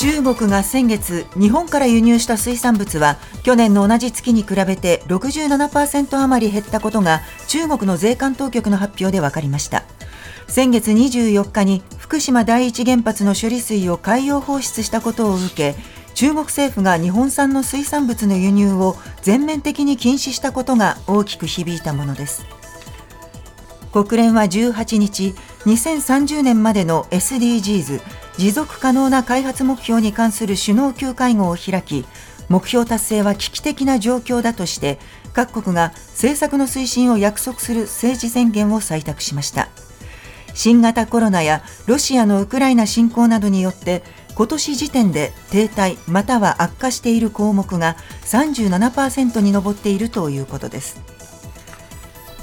中国が先月日本から輸入した水産物は去年の同じ月に比べて67%余り減ったことが中国の税関当局の発表で分かりました。先月24日に福島第一原発の処理水を海洋放出したことを受け中国政府が日本産の水産物の輸入を全面的に禁止したことが大きく響いたものです。国連は18日2030年までの SDGs 持続可能な開発目標に関する首脳級会合を開き目標達成は危機的な状況だとして各国が政策の推進を約束する政治宣言を採択しました。新型コロナやロシアのウクライナ侵攻などによって今年時点で停滞または悪化している項目が37%に上っているということです。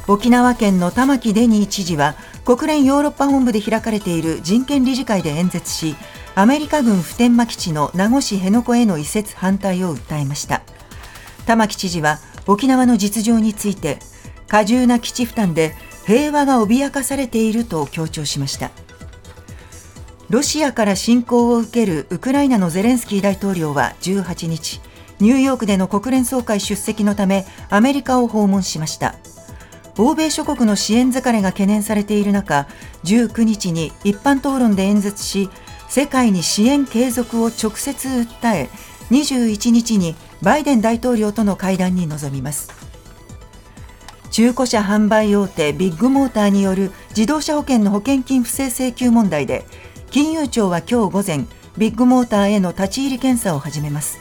沖縄県の玉城デニー知事は国連ヨーロッパ本部で開かれている人権理事会で演説しアメリカ軍普天間基地の名護市辺野古への移設反対を訴えました。玉城知事は沖縄の実情について過重な基地負担で平和が脅かされていると強調しました。ロシアから侵攻を受けるウクライナのゼレンスキー大統領は18日ニューヨークでの国連総会出席のためアメリカを訪問しました。欧米諸国の支援疲れが懸念されている中19日に一般討論で演説し世界に支援継続を直接訴え21日にバイデン大統領との会談に臨みます。中古車販売大手ビッグモーターによる自動車保険の保険金不正請求問題で金融庁は今日午前ビッグモーターへの立ち入り検査を始めます。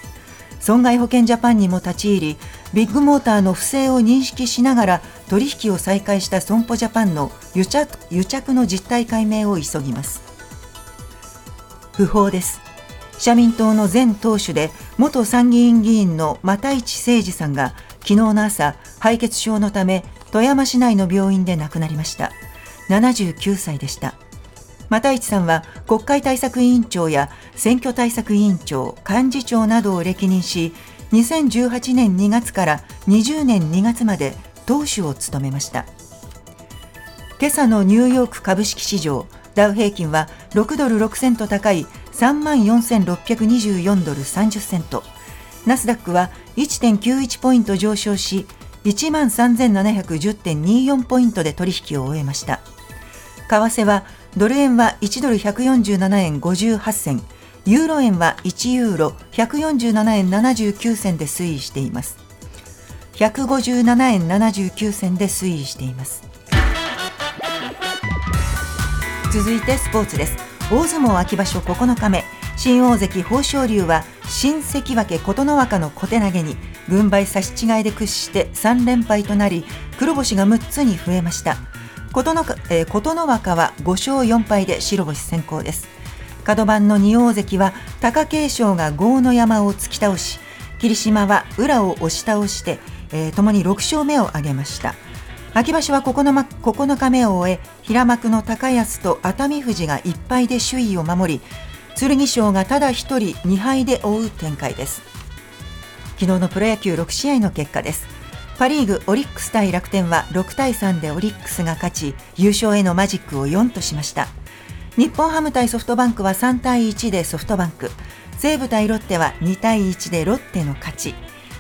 損害保険ジャパンにも立ち入りビッグモーターの不正を認識しながら取引を再開した損保ジャパンの癒着癒着の実態解明を急ぎます。訃報です。社民党の前党首で元参議院議員の又市誠二さんが昨日の朝敗血症のため富山市内の病院で亡くなりました。79歳でした。又市さんは国会対策委員長や選挙対策委員長、幹事長などを歴任し、2018年2月から20年2月まで党首を務めました。今朝のニューヨーク株式市場、ダウ平均は6ドル6セント高い3万4624ドル30セント、ナスダックは1.91ポイント上昇し、1万3710.24ポイントで取引を終えました。為替はドル円は1ドル147円58銭、ユーロ円は1ユーロ147円79銭で推移しています。157円79銭で推移しています。続いてスポーツです。大相撲秋場所9日目、新大関豊昇龍は新関脇琴ノ若の小手投げに軍配差し違いで屈して3連敗となり黒星が6つに増えました琴ノ,、えー、琴ノ若は5勝4敗で白星先行です角番の2大関は貴景勝が豪ノ山を突き倒し霧島は宇良を押し倒して、えー、共に6勝目を挙げました。秋場所は 9, 9日目を終え平幕の高安と熱海富士が1敗で首位を守り剣翔がただ1人2敗で追う展開です。昨日のプロ野球6試合の結果です。パ・リーグオリックス対楽天は6対3でオリックスが勝ち優勝へのマジックを4としました。日本ハム対ソフトバンクは3対1でソフトバンク。西武対ロッテは2対1でロッテの勝ち。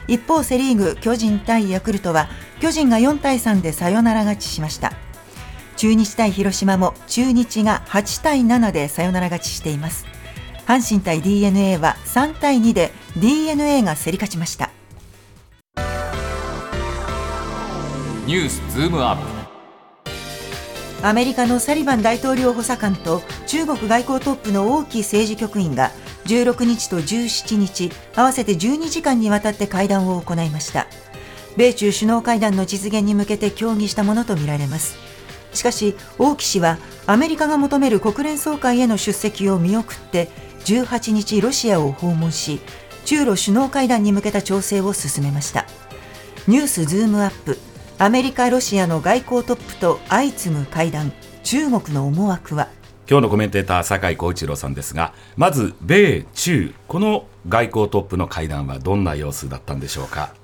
一方セ・リーグ巨人対ヤクルトは巨人が4対3でサヨナラ勝ちしました。中日対広島も中日が8対7でサヨナラ勝ちしています。阪神対 d n a は3対2で d n a が競り勝ちました。ニュースズームアップ。アメリカのサリバン大統領補佐官と中国外交トップの王毅政治局員が16日と17日合わせて12時間にわたって会談を行いました。米中首脳会談の実現に向けて協議したものとみられます。しかし王毅氏はアメリカが求める国連総会への出席を見送って18日ロシアを訪問し中ロ首脳会談に向けた調整を進めました。ニュースズームアップアメリカ、ロシアの外交トップと相次ぐ会談、中国の思惑は？今日のコメンテーター酒井浩一郎さんですがまず米中この外交トップの会談はどんな様子だったんでしょうか？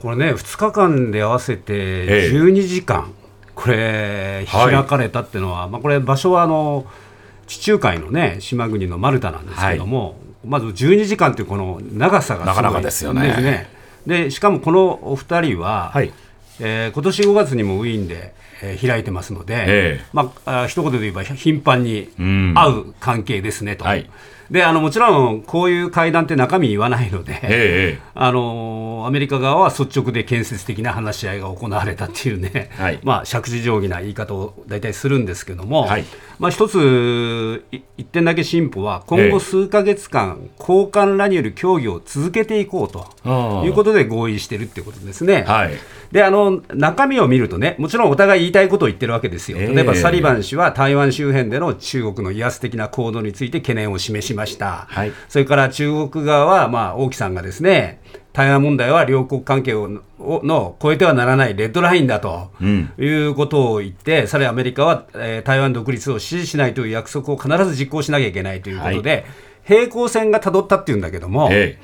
これね2日間で合わせて12時間、これ開かれたっていうのは、はい、まあ、これ場所はあの地中海のね島国のマルタなんですけども、はい。まず12時間というこの長さがなかなかですよね。でしかもこのお二人は、はいえー、今年5月にもウィーンで、えー、開いてますので、ええ。まあ、あ一言で言えば頻繁にうん。会う関係ですねと。はいであのもちろんこういう会談って中身言わないので、ええ あのアメリカ側は率直で建設的な話し合いが行われたっていうね、はい。まあ、釈字定規な言い方を大体するんですけども、はい。まあ、一つ、い一点だけ進歩は、今ええ後数か月間、交換らによる協議を続けていこうということで合意してるってことですね。はい。であの中身を見るとね、もちろんお互い言いたいことを言ってるわけですよ、ええ。例えばサリバン氏は台湾周辺での中国の威圧的な行動について懸念を示しました、はい。それから中国側は、まあ、王毅さんがですね、台湾問題は両国関係ををの超えてはならないレッドラインだと、うん。いうことを言って、さらにアメリカは、えー台湾独立を支持しないという約束を必ず実行しなきゃいけないということで、平行線がたどったっていうんだけども、え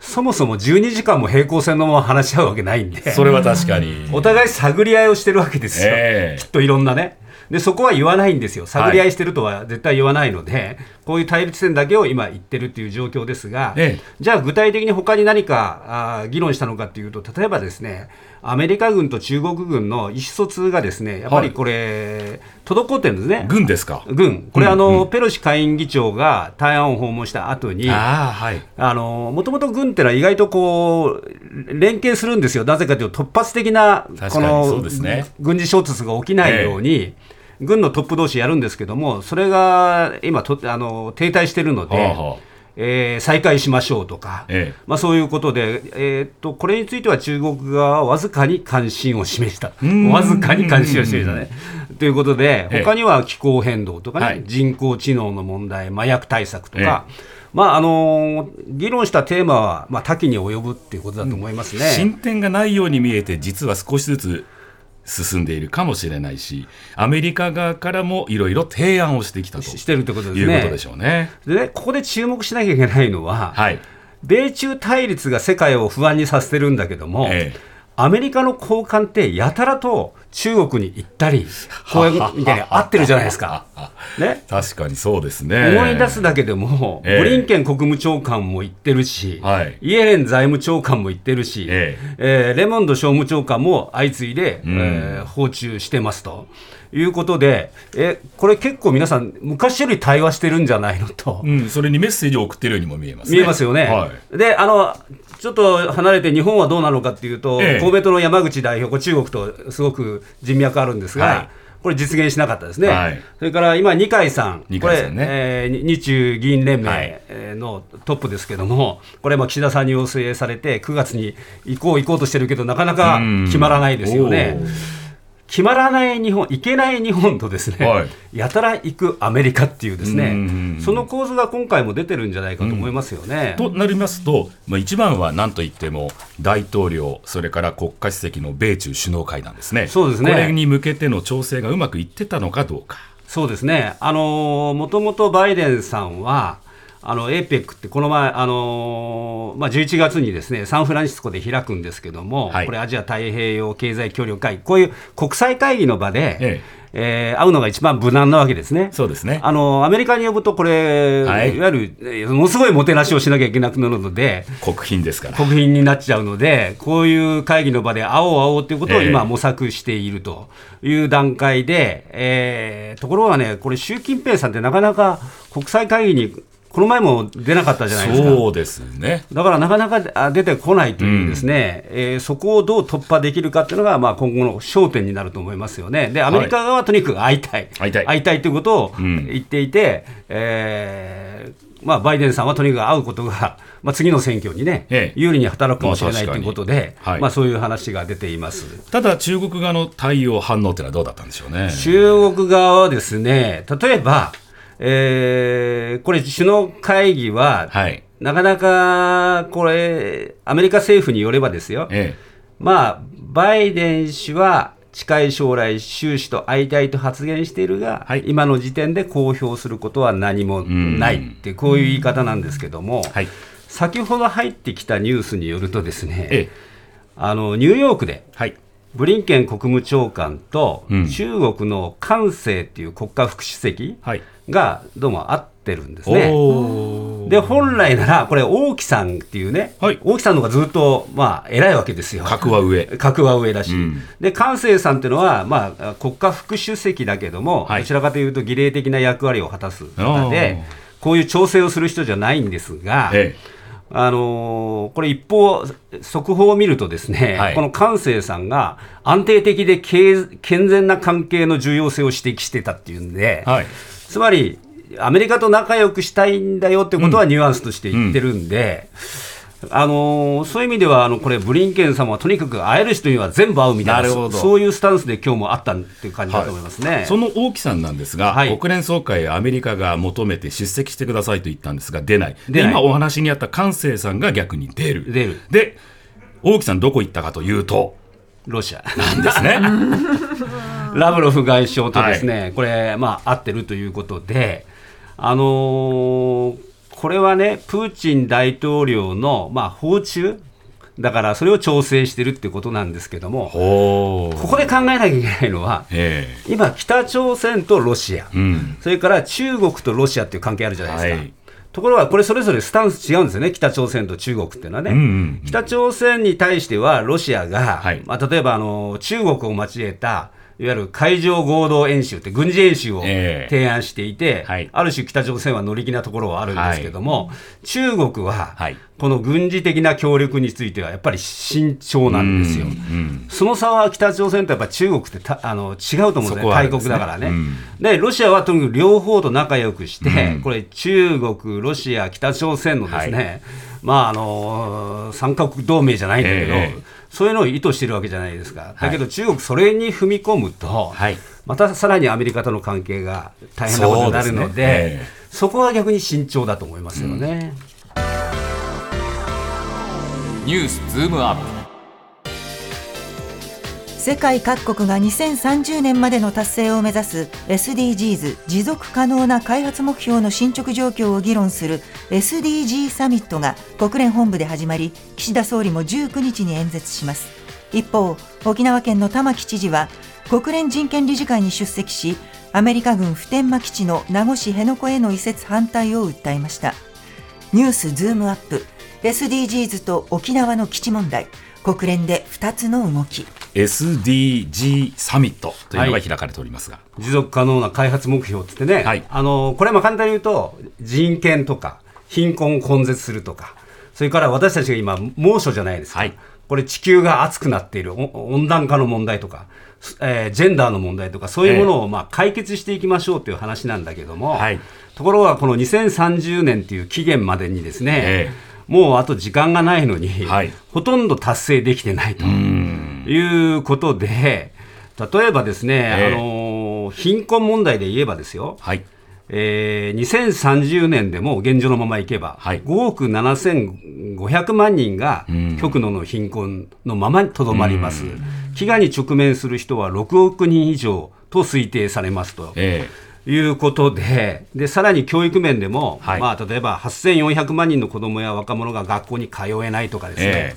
そもそも12時間も平行線のまま話し合うわけないんで。えそれは確かに。お互い探り合いをしてるわけですよ、ええ。きっといろんなね。でそこは言わないんですよ、探り合いしてるとは絶対言わないので、こういう対立点だけを今言ってるっていう状況ですが、ええ。じゃあ具体的に他に何かあー議論したのかっていうと、例えばですね、アメリカ軍と中国軍の意思疎通がですね、やっぱりこれ、滞ってるんですね。軍ですか？軍、これ、うんあの、ペロシ下院議長が台湾を訪問した後に、ああはい。あのもともと軍ってのは意外とこう連携するんですよ、なぜかというと、突発的なこのね軍事衝突が起きないように、軍のトップ同士やるんですけども、それが今とあの、停滞してるので、はあはあ。えー再開しましょうとか、ええ。まあ、そういうことで、えーっと、これについては中国側はわずかに関心を示した、ん。わずかに関心を示したね。ということで、ええ。他には気候変動とかね、はい。人工知能の問題、麻薬対策とか、まああのー議論したテーマは、まあ、多岐に及ぶっていうことだと思いますね。進展がないように見えて実は少しずつ進んでいるかもしれないしアメリカ側からもいろいろ提案をしてきたとししてるってことですね。いうことでしょうね。でねここで注目しなきゃいけないのは、はい、米中対立が世界を不安にさせてるんだけども、ええアメリカの高官ってやたらと中国に行ったり、こういうみたいに会ってるじゃないですか。ね、確かにそうですね。思い出すだけでも、ええブリンケン国務長官も行ってるし、はいイエレン財務長官も行ってるし、ええーレモンド商務長官も相次いで、んえー訪中してますということで、えこれ結構皆さん、昔より対話してるんじゃないのと。うん、それにメッセージを送ってるようにも見えますね。見えますよね、はいであのちょっと離れて日本はどうなのかっていうと、ええ。公明党の山口代表、中国とすごく人脈あるんですが、はい。これ、実現しなかったですね、はい。それから今、二階さん、二これ、えー日中議員連盟のトップですけども、これ、まあ岸田さんに要請されて、9月に行こう行こうとしてるけど、なかなかうん。決まらないですよね。おー。決まらない日本、行けない日本とですね、はい。やたら行くアメリカっていうですね、うんその構図が今回も出てるんじゃないかと思いますよね。となりますと、まあ、一番は何といっても大統領、それから国家主席の米中首脳会談ですね、そうですね。これに向けての調整がうまくいってたのかどうか。そうですね、あのもともとバイデンさんは、あの APEC ってこの前、あのまあ、11月にですねサンフランシスコで開くんですけども、はいこれ、アジア太平洋経済協力会議、こういう国際会議の場で、ええー会うのが一番無難なわけですね。そうですね。あのアメリカに呼ぶと、これ、はいい、わゆるえーものすごいもてなしをしなきゃいけなくなるので、国賓ですから。国賓になっちゃうので、こういう会議の場で会おう会おうということをええ今、模索しているという段階で、えーところがね、これ、習近平さんってなかなか国際会議に、この前も出なかったじゃないですか。そうですね。だからなかなかあ出てこないというですね、えーそこをどう突破できるかっていうのが、まあ、今後の焦点になると思いますよね。で、アメリカ側はとにかく会いたい。会いたいということをうん言っていて、えーまあ、バイデンさんはとにかく会うことが、まあ、次の選挙にね、ええ有利に働くかもしれないとまあいうことで、はいまあ、そういう話が出ています。ただ、中国側の対応、反応というのはどうだったんでしょうね。中国側はですね、例えば、えーこれ、首脳会議は、はい。なかなかこれ、アメリカ政府によればですよ、えまあ、バイデン氏は近い将来、習氏と会いたいと発言しているが、はい今の時点で公表することは何もないって、こういう言い方なんですけども、えはい。先ほど入ってきたニュースによるとですね、ええあのニューヨークではい。ブリンケン国務長官とうん中国の韓正っていう国家副主席はい。がどうも会ってるんですね。で本来なら、これ、王毅さんっていうね、はい王毅さんの方がずっと、まあ、偉いわけですよ。格は上。格は上だし、うんで関西さんっていうのは、まあ、国家副主席だけども、はいどちらかというと儀礼的な役割を果たす方であ、こういう調整をする人じゃないんですが、えあのーこれ、一方、速報を見ると、ですね、はいこの関西さんが安定的で健健全な関係の重要性を指摘してたっていうんで、はい。つまり、アメリカと仲良くしたいんだよってことはニュアンスとして言ってるんで、あのーそういう意味では、あのこれ、ブリンケンさんはとにかく会える人には全部会うみたいな、そういうスタンスで今日もあったっていう感じだと思いますね。その王毅さんなんですが、はい。国連総会、アメリカが求めて出席してくださいと言ったんですが、出ない、で今お話にあった関西さんが逆に出る、出る。で王毅さん、どこ行ったかというと、ロシア。なんですね。ラブロフ外相とですね、これ、まあ、会ってるということで、あのーこれはね、プーチン大統領の、まあ、訪中、だからそれを調整してるってことなんですけども、ほここで考えなきゃいけないのは、え今、北朝鮮とロシア、えうん、それから中国とロシアっていう関係あるじゃないですか。はい。ところが、これ、それぞれスタンス違うんですよね、北朝鮮と中国っていうのはね。うんうん北朝鮮に対しては、ロシアが、はい。まあ、例えばあの中国を交えた、いわゆる海上合同演習って、軍事演習をええ。提案していて、はい。ある種、北朝鮮は乗り気なところはあるんですけども、中国は、はい。この軍事的な協力については、やっぱり慎重なんですよ。うんその差は北朝鮮とやっぱ中国ってたあの違うと思うんですね、大国だからね。うん。で、ロシアはとにかく両方と仲良くして、うん。これ、中国、ロシア、北朝鮮のですね、まああの三カ国同盟じゃないんだけど、ええそういうのを意図してるわけじゃないですか。だけど、中国、それに踏み込むと、はい。またさらにアメリカとの関係が大変なことになるので、そね。ええ。そこは逆に慎重だと思いますよね。ニュースズームアップ世界各国が2030年までの達成を目指す SDGs 持続可能な開発目標の進捗状況を議論する SDG サミットが国連本部で始まり岸田総理も19日に演説します。一方沖縄県の玉城知事は国連人権理事会に出席しアメリカ軍普天間基地の名護市辺野古への移設反対を訴えました。ニュースズームアップ SDGs と沖縄の基地問題国連で2つの動き。SDG サミットというのが開かれておりますが、持続可能な開発目標っつってね、はい。あのこれも簡単に言うと、人権とか貧困を根絶するとか、それから私たちが今、猛暑じゃないですか、はい。これ、地球が熱くなっているお温暖化の問題とか、すえージェンダーの問題とか、そういうものをまあ解決していきましょうという話なんだけども、はい。ところがこの2030年という期限までにですね、えもうあと時間がないのに、はい。ほとんど達成できてないと。いうことで、例えばですね、ええ。あの貧困問題で言えばですよ、はい、えー2030年でも現状のままいけば、はい。5億7500万人がん。極度の貧困のままにとどまります、飢餓に直面する人は6億人以上と推定されますと。えいうことで、でさらに教育面でも、はい。まあ、例えば8400万人の子どもや若者が学校に通えないとかですね、え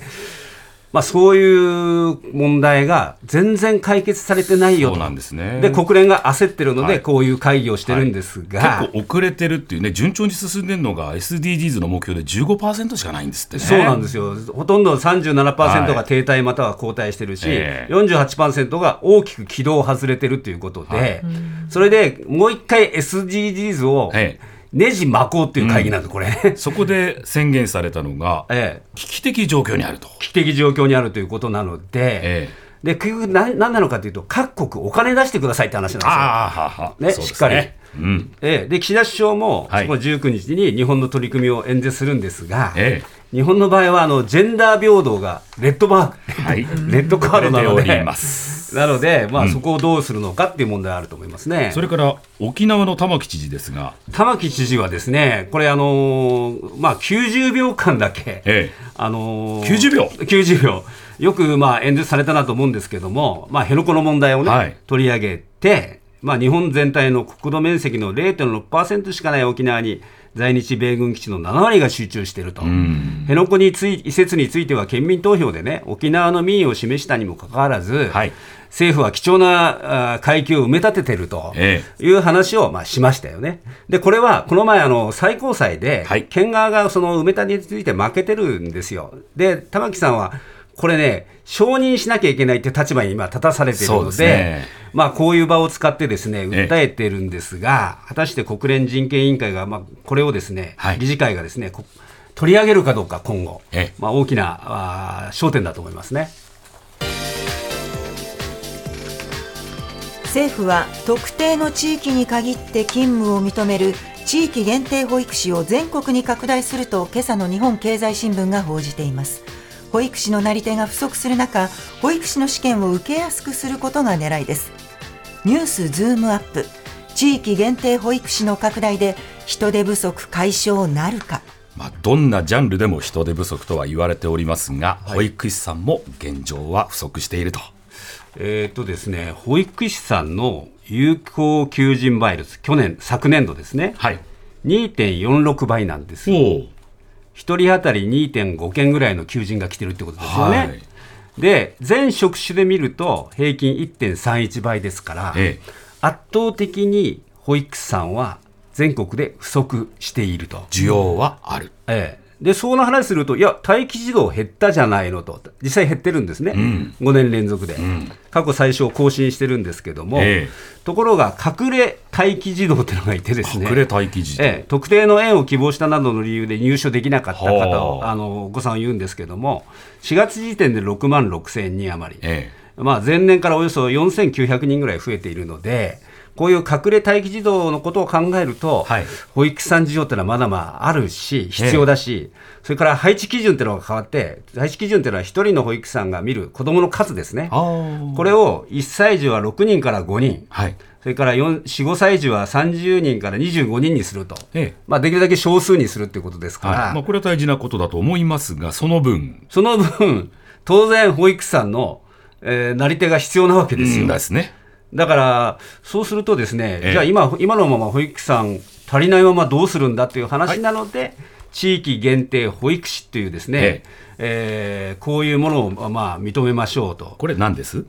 まあ、そういう問題が全然解決されてないよと、そうなんですね。で国連が焦ってるので、はい。こういう会議をしてるんですえが、結構遅れてるっていうね、順調に進んでるのが SDGs の目標で15%しかないんですってね。そうなんですよ、ほとんど37%はい。が停滞または後退してるし、ええ。48%が大きく軌道を外れてるということで、はい。それでもう一回 SDGs をえねじ巻こうっていう会議なんです、これ。そこで宣言されたのが、ええ。危機的状況にあると。危機的状況にあるということなので、えで結局何、何なのかというと、各国お金出してくださいって話なんですよ。ああ、ははねそうですしっかり。うん。ええ。で岸田首相も、はい。そこの19日に日本の取り組みを演説するんですが、え日本の場合はあのジェンダー平等がレッドバー、はい。レッドカードなので。なので、まあ、うん。そこをどうするのかっていう問題あると思いますね。それから沖縄の玉城知事ですが、玉城知事はですね、これ、あのーまあ、90秒間だけ、ええ。あのー90秒？90秒、よくまあ演説されたなと思うんですけども、まあ、辺野古の問題をね、はい。取り上げて、まあ、日本全体の国土面積の0.6%しかない沖縄に、在日米軍基地の7割が集中していると、ん。辺野古につい移設については県民投票でね、沖縄の民意を示したにもかかわらず、はい。政府は貴重なあ階級を埋め立ててるとえいう話をまあしましたよね。で、これはこの前、あの最高裁ではい、県側がその埋め立てについて負けてるんですよ。で、玉木さんは、これね、承認しなきゃいけないっていう立場に今、立たされているので、ですねまあ、こういう場を使ってですね、え訴えてるんですが、果たして国連人権委員会が、まあ、これをですね、はい。理事会がですね、こ取り上げるかどうか、今後、ええ。まあ、大きなあー焦点だと思いますね。政府は特定の地域に限って勤務を認める地域限定保育士を全国に拡大すると今朝の日本経済新聞が報じています。保育士のなり手が不足する中保育士の試験を受けやすくすることが狙いですニュースズームアップ地域限定保育士の拡大で人手不足解消なるかまあ、どんなジャンルでも人手不足とは言われておりますが、保育士さんも現状は不足していると。えーっとですね、保育士さんの有効求人倍率、去年、昨年度ですね、はい。2.46倍なんですよ。お1人当たり2.5件ぐらいの求人が来てるってことですよね。はいで、全職種で見ると平均1.31倍ですから、ええ圧倒的に保育士さんは全国で不足していると。需要はある。ええ、で、その話すると、いや、待機児童減ったじゃないのと、実際減ってるんですね、5年連続で、過去最少を更新してるんですけども、えところが、隠れ待機児童っていうのがいてですね、隠れ待機児童。ええ。特定の園を希望したなどの理由で入所できなかった方を、はああのお子さんを言うんですけども、4月時点で6万6000人余り。えまあ、前年からおよそ4900人ぐらい増えているので、こういう隠れ待機児童のことを考えると、はい。保育士さん事情っていうのはまだまああるし、必要だし、それから配置基準っていうのが変わって、配置基準っていうのは1人の保育士さんが見る子どもの数ですね。これを1歳児は6人から5人、はい。それから4、4 5歳児は30人から25人にすると、ええ。まあ、できるだけ少数にするっていうことですから、はい。まあ、これは大事なことだと思いますが、その分、その分、当然、保育士さんの、えーなり手が必要なわけですよ。うんですね。だから、そうするとですね、ええ。じゃあ今、今のまま保育士さん足りないままどうするんだっていう話なので、地域限定保育士っていうですね、ええ。ーこういうものをまあ認めましょうと。これ何です？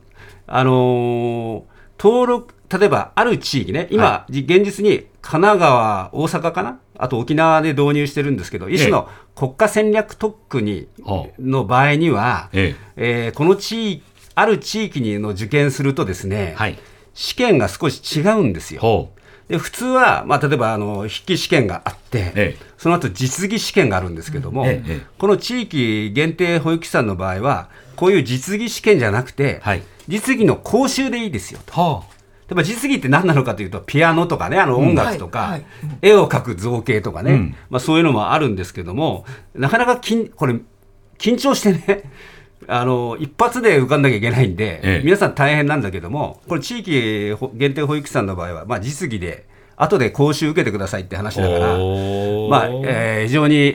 あのー登録、例えばある地域ね、今、はじ現実に神奈川、大阪かな、あと沖縄で導入してるんですけど、一種の国家戦略特区に、はあ。の場合には、え。えーこの地域、ある地域にの受験するとですね、はい。試験が少し違うんですよ。で普通は、まあ、例えばあの筆記試験があって、ええ。その後実技試験があるんですけども、えこの地域限定保育士さんの場合は、こういう実技試験じゃなくて、はい。実技の講習でいいですよと。は例えば実技って何なのかというと、ピアノとかね、あの音楽とか、はいはい。絵を描く造形とかね、うん。まあ、そういうのもあるんですけども、なかなか緊これ、緊張してね、あの一発で受かんなきゃいけないんで、ええ皆さん大変なんだけども、これ、地域ほ限定保育士さんの場合は、まあ、実技で、後で講習受けてくださいって話だから、まあえー非常に、え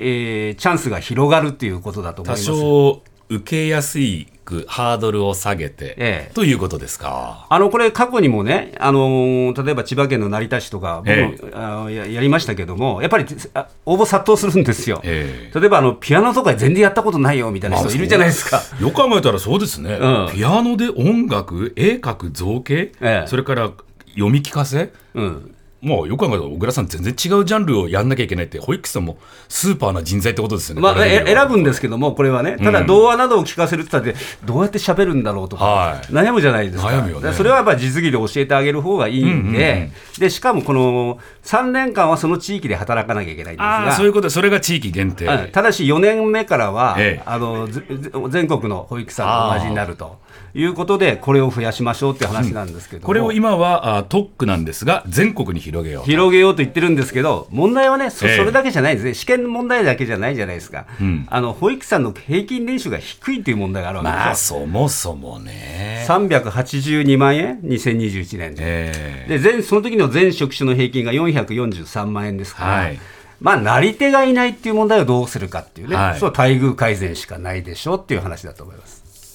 ーチャンスが広がるっていうことだと思い多ます。少受けやすいくハードルを下げて、ええ。ということですか？あのこれ、過去にもね、あのー例えば千葉県の成田市とか、僕も、ええ。あのややりましたけども、やっぱりあ応募殺到するんですよ。え例えばあのピアノとか全然やったことないよみたいな人いるじゃないですか。よく考えたらそうですね、うん。ピアノで音楽、絵描く造形、ええ。それから読み聞かせ、うん、もうよく考えたら小倉さん、全然違うジャンルをやんなきゃいけないって、保育士さんもスーパーな人材ってことですよね。まあ、選ぶんですけども、これはね、ただ童話などを聞かせるって言ったって、どうやって喋るんだろうとか、はい。悩むじゃないですか、悩むよね。それはやっぱり実技で教えてあげる方がいいんで、でしかもこの3年間はその地域で働かなきゃいけないんですがそういうこと。で、それが地域限定。はい。ただし4年目からは、ええ。あの全国の保育士さんと同じになるということで、これを増やしましょうっていう話なんですけど。も、これを今はあ特区なんですが、全国に広げようと。広げようと言ってるんですけど、問題はね、そええ。それだけじゃないんですね、試験問題だけじゃないじゃないですか、ん。あの保育士さんの平均年収が低いという問題があるわけまあ、ですよ。そもそもね。382万円、2021年で。ええ。で全その時の全職種の平均が443万円ですから、はい。まあ、なり手がいないっていう問題をどうするかっていうね、はい。そう待遇改善しかないでしょうっていう話だと思います。